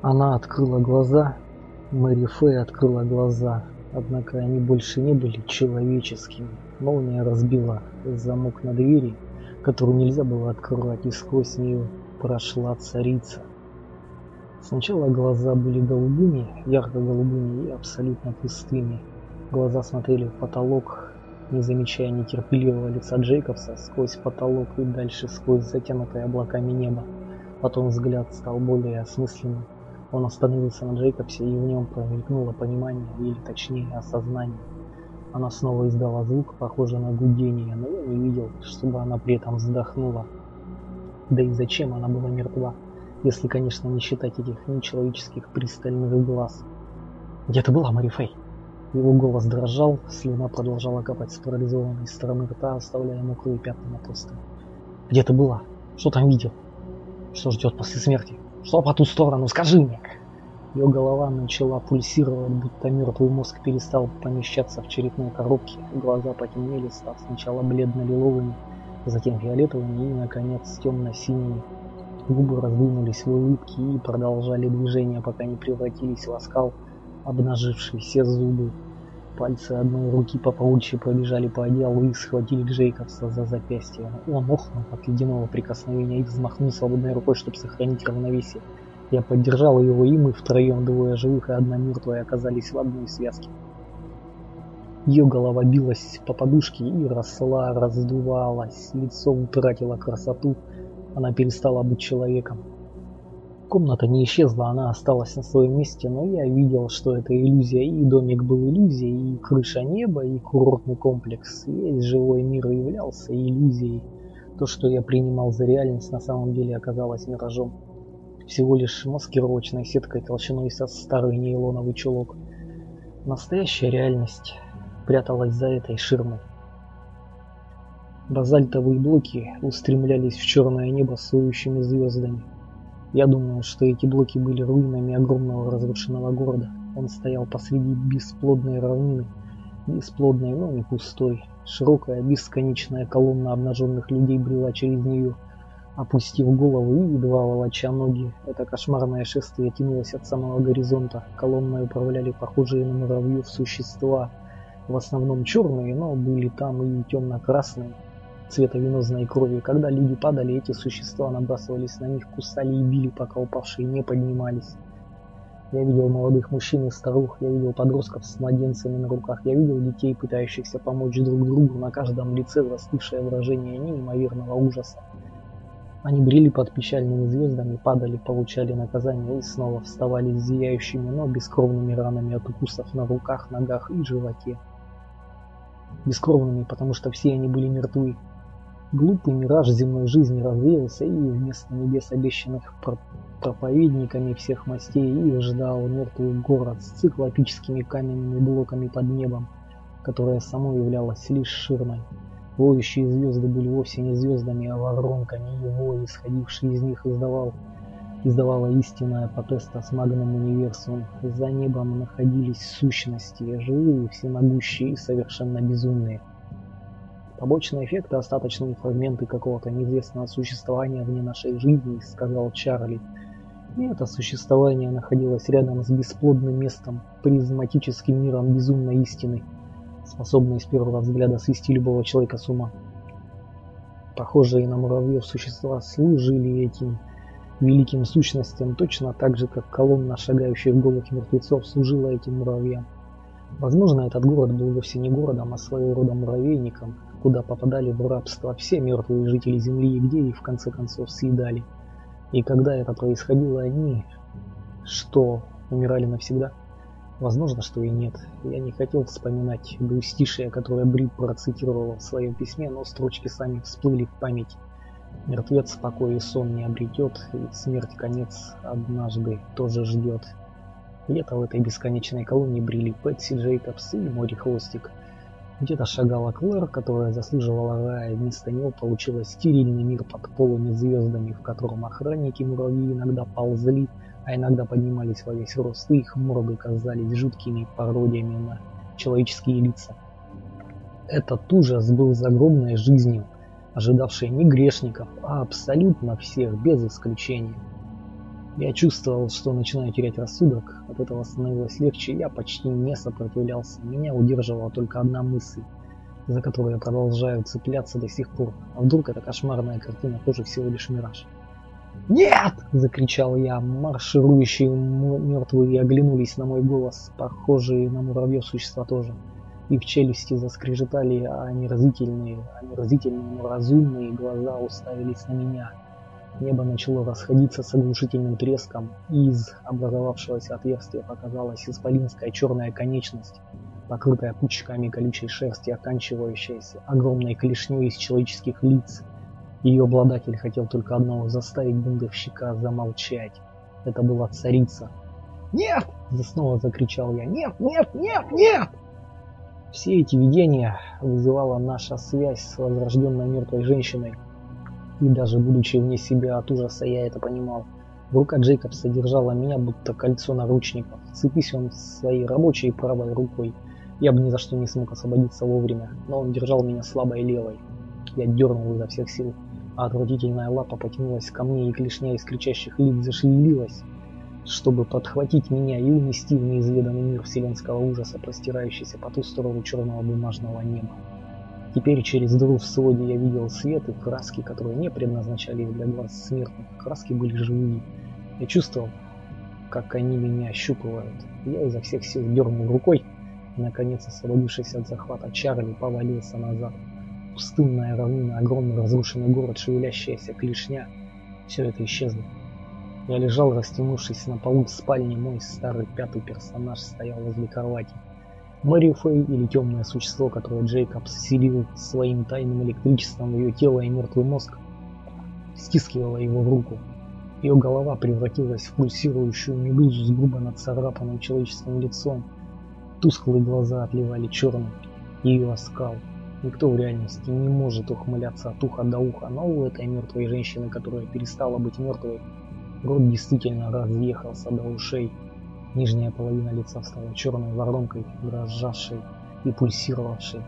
Она открыла глаза, Мэри Фэй открыла глаза, однако они больше не были человеческими. Молния разбила замок на двери, которую нельзя было открывать, и сквозь нее прошла царица. Сначала глаза были голубыми, ярко-голубыми и абсолютно пустыми. Глаза смотрели в потолок, не замечая нетерпеливого лица Джейкобса сквозь потолок и дальше сквозь затянутое облаками небо. Потом взгляд стал более осмысленным. Он остановился на Джейкобсе, и в нем промелькнуло понимание, или точнее осознание. Она снова издала звук, похожий на гудение, но я не видел, чтобы она при этом вздохнула. Да и зачем она была мертва, если, конечно, не считать этих нечеловеческих пристальных глаз. «Где ты была, Мари Фэй?» Его голос дрожал, слюна продолжала капать с парализованной стороны рта, оставляя мокрые пятна на толстом. «Где ты была? Что там видел? Что ждет после смерти? Что по ту сторону? Скажи мне!» Ее голова начала пульсировать, будто мертвый мозг перестал помещаться в черепной коробке. Глаза потемнели, став сначала бледно-лиловыми, затем фиолетовыми и, наконец, темно-синими. Губы раздвинулись в улыбке и продолжали движение, пока не превратились в оскал, обнаживший все зубы. Пальцы одной руки по паучьи пробежали по одеялу и схватили Джейкобса за запястье. Он охнул от ледяного прикосновения и взмахнул свободной рукой, чтобы сохранить равновесие. Я поддержал его, и мы втроем, двое живых и одна мертвая, оказались в одной связке. Ее голова билась по подушке и росла, раздувалась, лицо утратило красоту, она перестала быть человеком. Комната не исчезла, она осталась на своем месте, но я видел, что это иллюзия, и домик был иллюзией, и крыша неба, и курортный комплекс. Весь живой мир являлся иллюзией. То, что я принимал за реальность, на самом деле оказалось миражом. Всего лишь маскировочной сеткой толщиной со старый нейлоновый чулок. Настоящая реальность пряталась за этой ширмой. Базальтовые блоки устремлялись в черное небо с звездами. Я думаю, что эти блоки были руинами огромного разрушенного города. Он стоял посреди бесплодной равнины, бесплодной, но не пустой. Широкая, бесконечная колонна обнаженных людей брела через нее, опустив голову и едва волоча ноги. Это кошмарное шествие тянулось от самого горизонта. Колонной управляли похожие на муравьев существа, в основном черные, но были там и темно-красные цвета венозной крови. Когда люди падали, эти существа набрасывались на них, кусали и били, пока упавшие не поднимались. Я видел молодых мужчин и старух, я видел подростков с младенцами на руках, я видел детей, пытающихся помочь друг другу, на каждом лице застывшее выражение неимоверного ужаса. Они брели под печальными звездами, падали, получали наказание и снова вставали с зияющими, но бескровными ранами от укусов на руках, ногах и животе. Бескровными, потому что все они были мертвы, Глупый мираж земной жизни развеялся, и вместо небес, обещанных проповедниками всех мастей, их ждал мертвый город с циклопическими каменными блоками под небом, которое само являлось лишь ширмой. Воющие звезды были вовсе не звездами, а воронками, и вой, исходивший из них, издавал, издавала истинная потеста с магном универсум. За небом находились сущности, живые, всемогущие и совершенно безумные. Побочные эффекты, остаточные фрагменты какого-то неизвестного существования вне нашей жизни, сказал Чарли. И это существование находилось рядом с бесплодным местом, призматическим миром безумной истины, способной с первого взгляда свести любого человека с ума. Похожие на муравьев существа служили этим великим сущностям точно так же, как колонна шагающих голых мертвецов служила этим муравьям. Возможно, этот город был вовсе не городом, а своего рода муравейником, куда попадали в рабство все мертвые жители Земли и где их в конце концов съедали. И когда это происходило, они что, умирали навсегда? Возможно, что и нет. Я не хотел вспоминать двустишие, которое Брит процитировала в своем письме, но строчки сами всплыли в память. Мертвец покой и сон не обретет, и смерть конец однажды тоже ждет. Лето в этой бесконечной колонии брели Пэтси Джейкобс и Мори Хвостик. Где-то шагала Клэр, которая заслуживала рая, вместо него получилось стерильный мир под полыми звездами, в котором охранники муравьи иногда ползли, а иногда поднимались во весь рост, и их морды казались жуткими пародиями на человеческие лица. Этот ужас был загробной жизнью, ожидавшей не грешников, а абсолютно всех, без исключения. Я чувствовал, что начинаю терять рассудок, от этого становилось легче, я почти не сопротивлялся. Меня удерживала только одна мысль, за которую я продолжаю цепляться до сих пор. А вдруг эта кошмарная картина тоже всего лишь мираж? «Нет!» – закричал я. Марширующие мертвые оглянулись на мой голос, похожие на муравьев существа тоже. И в челюсти заскрежетали омерзительные, омерзительные, но разумные глаза уставились на меня – Небо начало расходиться с оглушительным треском, и из образовавшегося отверстия показалась исполинская черная конечность, покрытая пучками колючей шерсти, оканчивающаяся огромной клешней из человеческих лиц. Ее обладатель хотел только одного – заставить бунтовщика замолчать. Это была царица. «Нет!» – снова закричал я. «Нет! Нет! Нет! Нет!» Все эти видения вызывала наша связь с возрожденной мертвой женщиной – и даже будучи вне себя от ужаса, я это понимал. Рука Джейкобса держала меня, будто кольцо наручников. Цепись он своей рабочей правой рукой. Я бы ни за что не смог освободиться вовремя, но он держал меня слабой левой. Я дернул изо всех сил, а отвратительная лапа потянулась ко мне, и клешня из кричащих лиц зашевелилась, чтобы подхватить меня и унести в неизведанный мир вселенского ужаса, простирающийся по ту сторону черного бумажного неба. Теперь через дыру в своде я видел свет и краски, которые не предназначали для глаз смертных. Краски были живые. Я чувствовал, как они меня ощупывают. Я изо всех сил дернул рукой, и, наконец, освободившись от захвата Чарли, повалился назад. Пустынная равнина, огромный разрушенный город, шевелящаяся клешня. Все это исчезло. Я лежал, растянувшись на полу в спальне, мой старый пятый персонаж стоял возле кровати. Мэри Фэй или темное существо, которое Джейкоб селил своим тайным электричеством ее тело и мертвый мозг, стискивало его в руку. Ее голова превратилась в пульсирующую медузу с грубо нацарапанным человеческим лицом. Тусклые глаза отливали черным. Ее оскал. Никто в реальности не может ухмыляться от уха до уха, но у этой мертвой женщины, которая перестала быть мертвой, рот действительно разъехался до ушей. Нижняя половина лица стала черной воронкой, дрожавшей и пульсировавшей.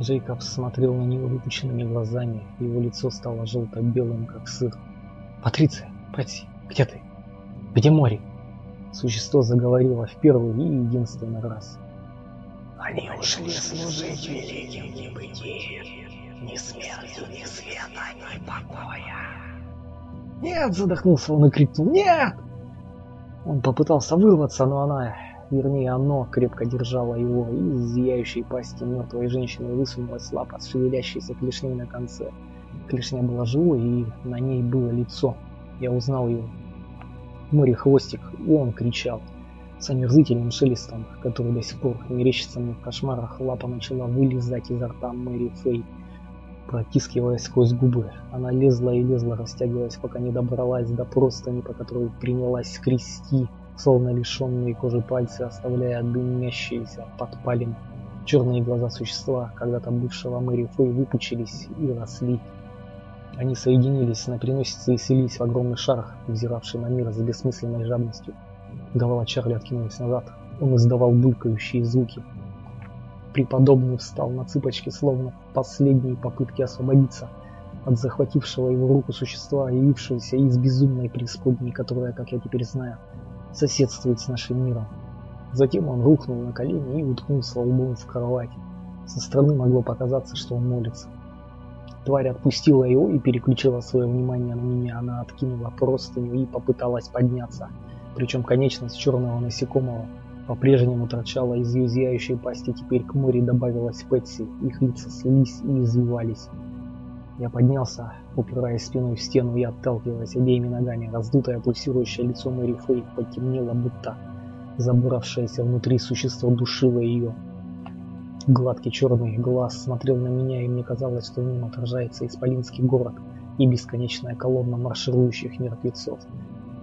Джейкоб смотрел на нее выпученными глазами, его лицо стало желто-белым, как сыр. «Патриция, Пэтси, где ты? Где море?» Существо заговорило в первый и единственный раз. «Они ушли служить великим небытием, ни смертью, ни света, ни покоя!» «Нет!» — задохнулся он и крикнул. «Нет!» Он попытался вырваться, но она, вернее оно, крепко держало его, и из зияющей пасти мертвой женщины высунулась лапа с шевелящейся клешней на конце. Клешня была живой, и на ней было лицо. Я узнал его. Море хвостик, и он кричал. С омерзительным шелестом, который до сих пор мерещится мне в кошмарах, лапа начала вылезать изо рта Мэри Фэй протискиваясь сквозь губы. Она лезла и лезла, растягиваясь, пока не добралась до простыни, по которой принялась скрести, словно лишенные кожи пальцы, оставляя дымящиеся подпалины. Черные глаза существа, когда-то бывшего Мэри Фэй, выпучились и росли. Они соединились на переносице и селись в огромный шар, взиравший на мир с бессмысленной жадностью. Голова Чарли откинулась назад. Он издавал булькающие звуки, Преподобный встал на цыпочки, словно последние попытки освободиться от захватившего его руку существа, явившегося из безумной преисподней, которая, как я теперь знаю, соседствует с нашим миром. Затем он рухнул на колени и уткнулся лбом в кровать. Со стороны могло показаться, что он молится. Тварь отпустила его и переключила свое внимание на меня. Она откинула простыню и попыталась подняться. Причем конечность черного насекомого по-прежнему торчала из ее зияющей пасти, теперь к море добавилась Пэтси, их лица слились и извивались. Я поднялся, упираясь спиной в стену и отталкиваясь обеими ногами. Раздутое пульсирующее лицо Мэри Фэй потемнело, будто забравшееся внутри существо душило ее. Гладкий черный глаз смотрел на меня, и мне казалось, что в нем отражается исполинский город и бесконечная колонна марширующих мертвецов.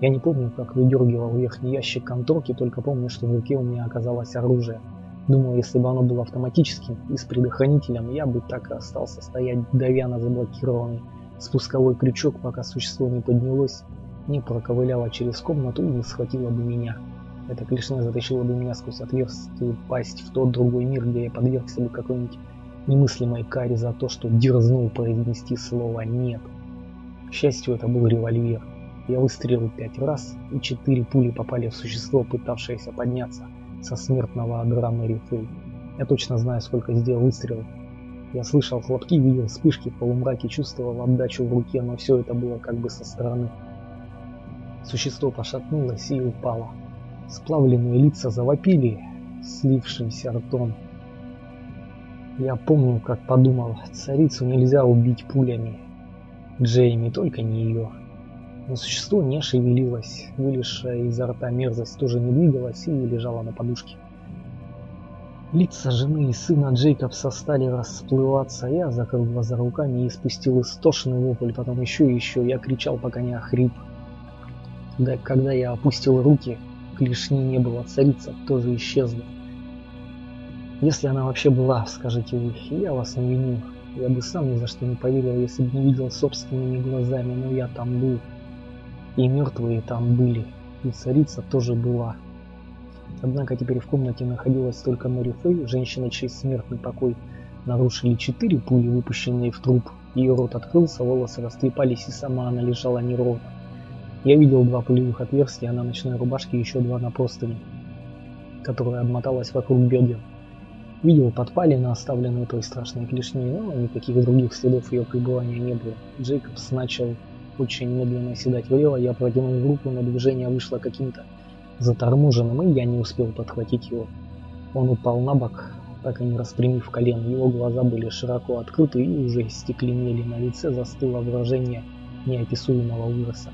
Я не помню, как выдергивал верхний ящик конторки, только помню, что в руке у меня оказалось оружие. Думаю, если бы оно было автоматическим и с предохранителем, я бы так и остался стоять, давя на заблокированный спусковой крючок, пока существо не поднялось, не проковыляло через комнату и не схватило бы меня. Эта клешня затащила бы меня сквозь отверстие пасть в тот другой мир, где я подвергся бы какой-нибудь немыслимой каре за то, что дерзнул произнести слово «нет». К счастью, это был револьвер. Я выстрелил пять раз, и четыре пули попали в существо, пытавшееся подняться со смертного адра Мэри Фэй. Я точно знаю, сколько сделал выстрелов. Я слышал хлопки, видел вспышки в полумраке, чувствовал отдачу в руке, но все это было как бы со стороны. Существо пошатнулось и упало. Сплавленные лица завопили, слившимся ртом. Я помню, как подумал, царицу нельзя убить пулями. Джейми, только не ее. Но существо не шевелилось, вылезшая изо рта мерзость тоже не двигалась и лежала на подушке. Лица жены и сына Джейкобса стали расплываться. Я закрыл глаза руками и спустил истошный вопль, потом еще и еще. Я кричал, пока не охрип. Да, когда я опустил руки, клешни не было, царица тоже исчезла. Если она вообще была, скажите вы, я вас не виню. Я бы сам ни за что не поверил, если бы не видел собственными глазами, но я там был. И мертвые там были. И царица тоже была. Однако теперь в комнате находилась только Мэри Фэй, женщина, чей смертный покой нарушили четыре пули, выпущенные в труп. Ее рот открылся, волосы растрепались, и сама она лежала неровно. Я видел два пулевых отверстия на ночной рубашке и еще два на простыне, которая обмоталась вокруг бедер. Видел подпалины, оставленные той страшной клешней, но никаких других следов ее пребывания не было. Джейкобс начал очень медленно седать влево, я протянул руку, но движение вышло каким-то заторможенным, и я не успел подхватить его. Он упал на бок, так и не распрямив колен. Его глаза были широко открыты и уже стекленели. На лице застыло выражение неописуемого ужаса.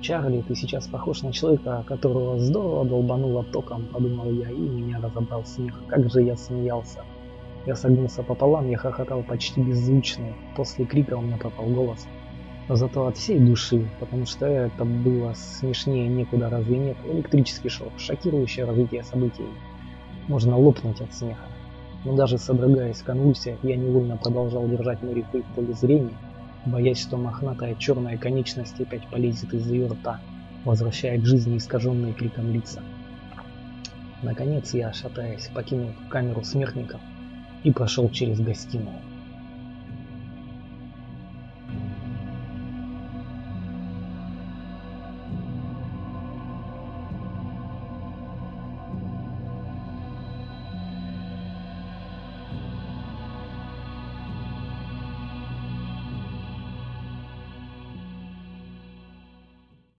«Чарли, ты сейчас похож на человека, которого здорово долбануло током», — подумал я, и меня разобрал смех. Как же я смеялся. Я согнулся пополам, я хохотал почти беззвучно. После крика у меня пропал голос. Зато от всей души, потому что это было смешнее некуда, разве нет? Электрический шок, шокирующее развитие событий. Можно лопнуть от смеха. Но даже содрогаясь в конвульсиях, я невольно продолжал держать Мэри в поле зрения, боясь, что мохнатая черная конечность опять полезет из ее рта, возвращая к жизни искаженные криком лица. Наконец я, шатаясь, покинул камеру смертников и прошел через гостиную.